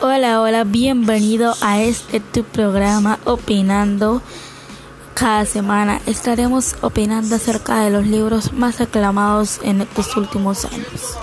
Hola, hola, bienvenido a este tu programa Opinando. Cada semana estaremos opinando acerca de los libros más aclamados en estos últimos años.